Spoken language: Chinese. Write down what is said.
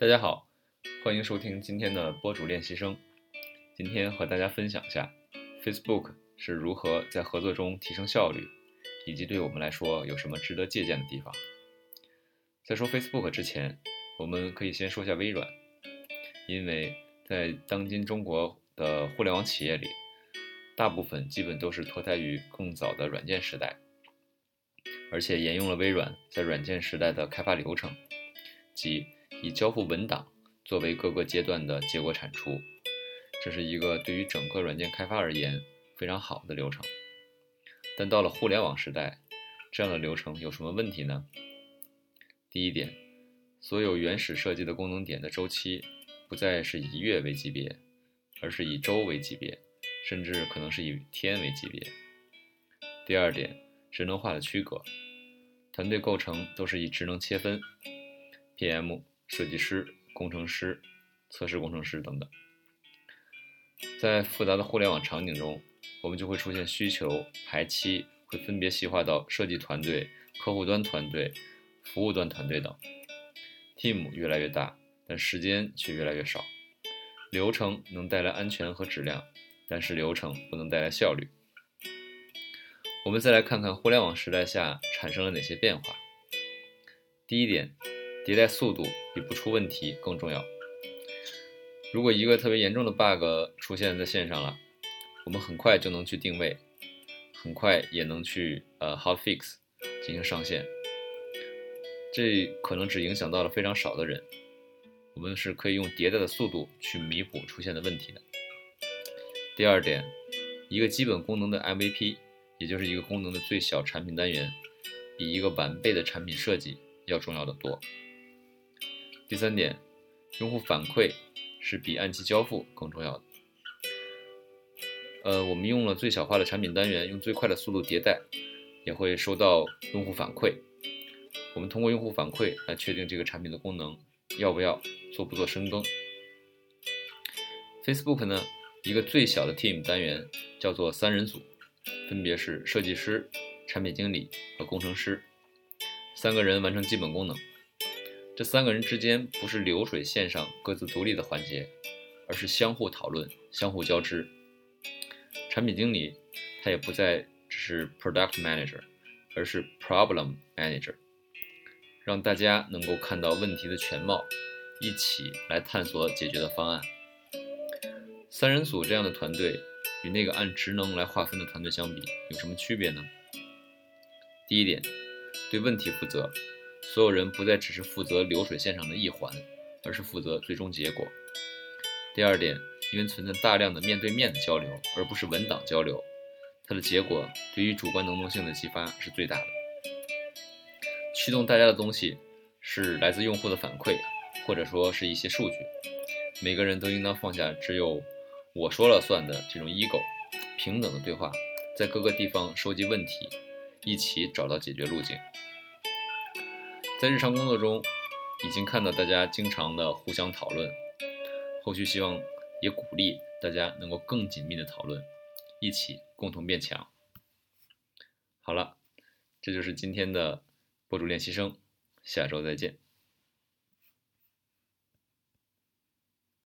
大家好，欢迎收听今天的播主练习生。今天和大家分享一下 Facebook 是如何在合作中提升效率，以及对我们来说有什么值得借鉴的地方。在说 Facebook 之前，我们可以先说下微软，因为在当今中国的互联网企业里，大部分基本都是脱胎于更早的软件时代，而且沿用了微软在软件时代的开发流程，即以交付文档作为各个阶段的结果产出，这是一个对于整个软件开发而言非常好的流程。但到了互联网时代，这样的流程有什么问题呢？第一点，所有原始设计的功能点的周期不再是以月为级别，而是以周为级别。甚至可能是以天为级别。第二点，职能化的区隔，团队构成都是以职能切分，PM、设计师、工程师、测试工程师等等。在复杂的互联网场景中，我们就会出现需求排期会分别细化到设计团队、客户端团队、服务端团队等，team 越来越大，但时间却越来越少。流程能带来安全和质量。但是流程不能带来效率。我们再来看看互联网时代下产生了哪些变化。第一点，迭代速度比不出问题更重要。如果一个特别严重的 bug 出现在线上了，我们很快就能去定位，很快也能去呃 hot fix 进行上线。这可能只影响到了非常少的人。我们是可以用迭代的速度去弥补出现的问题的。第二点，一个基本功能的 MVP，也就是一个功能的最小产品单元，比一个完备的产品设计要重要的多。第三点，用户反馈是比按期交付更重要的。呃，我们用了最小化的产品单元，用最快的速度迭代，也会收到用户反馈。我们通过用户反馈来确定这个产品的功能要不要做不做深耕。Facebook 呢？一个最小的 team 单元叫做三人组，分别是设计师、产品经理和工程师，三个人完成基本功能。这三个人之间不是流水线上各自独立的环节，而是相互讨论、相互交织。产品经理他也不再只是 product manager，而是 problem manager，让大家能够看到问题的全貌，一起来探索解决的方案。三人组这样的团队与那个按职能来划分的团队相比，有什么区别呢？第一点，对问题负责，所有人不再只是负责流水线上的一环，而是负责最终结果。第二点，因为存在大量的面对面的交流，而不是文档交流，它的结果对于主观能动性的激发是最大的。驱动大家的东西是来自用户的反馈，或者说是一些数据。每个人都应当放下只有。我说了算的这种 ego，平等的对话，在各个地方收集问题，一起找到解决路径。在日常工作中，已经看到大家经常的互相讨论，后续希望也鼓励大家能够更紧密的讨论，一起共同变强。好了，这就是今天的博主练习生，下周再见。